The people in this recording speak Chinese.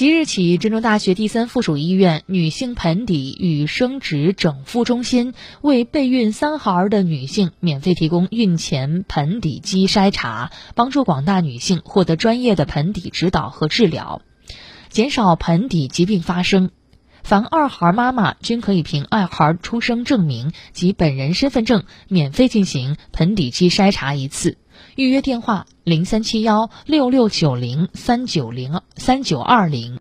即日起，郑州大学第三附属医院女性盆底与生殖整复中心为备孕三孩的女性免费提供孕前盆底肌筛查，帮助广大女性获得专业的盆底指导和治疗，减少盆底疾病发生。凡二孩妈妈均可以凭二孩出生证明及本人身份证免费进行盆底肌筛查一次。预约电话：零三七幺六六九零三九零三九二零。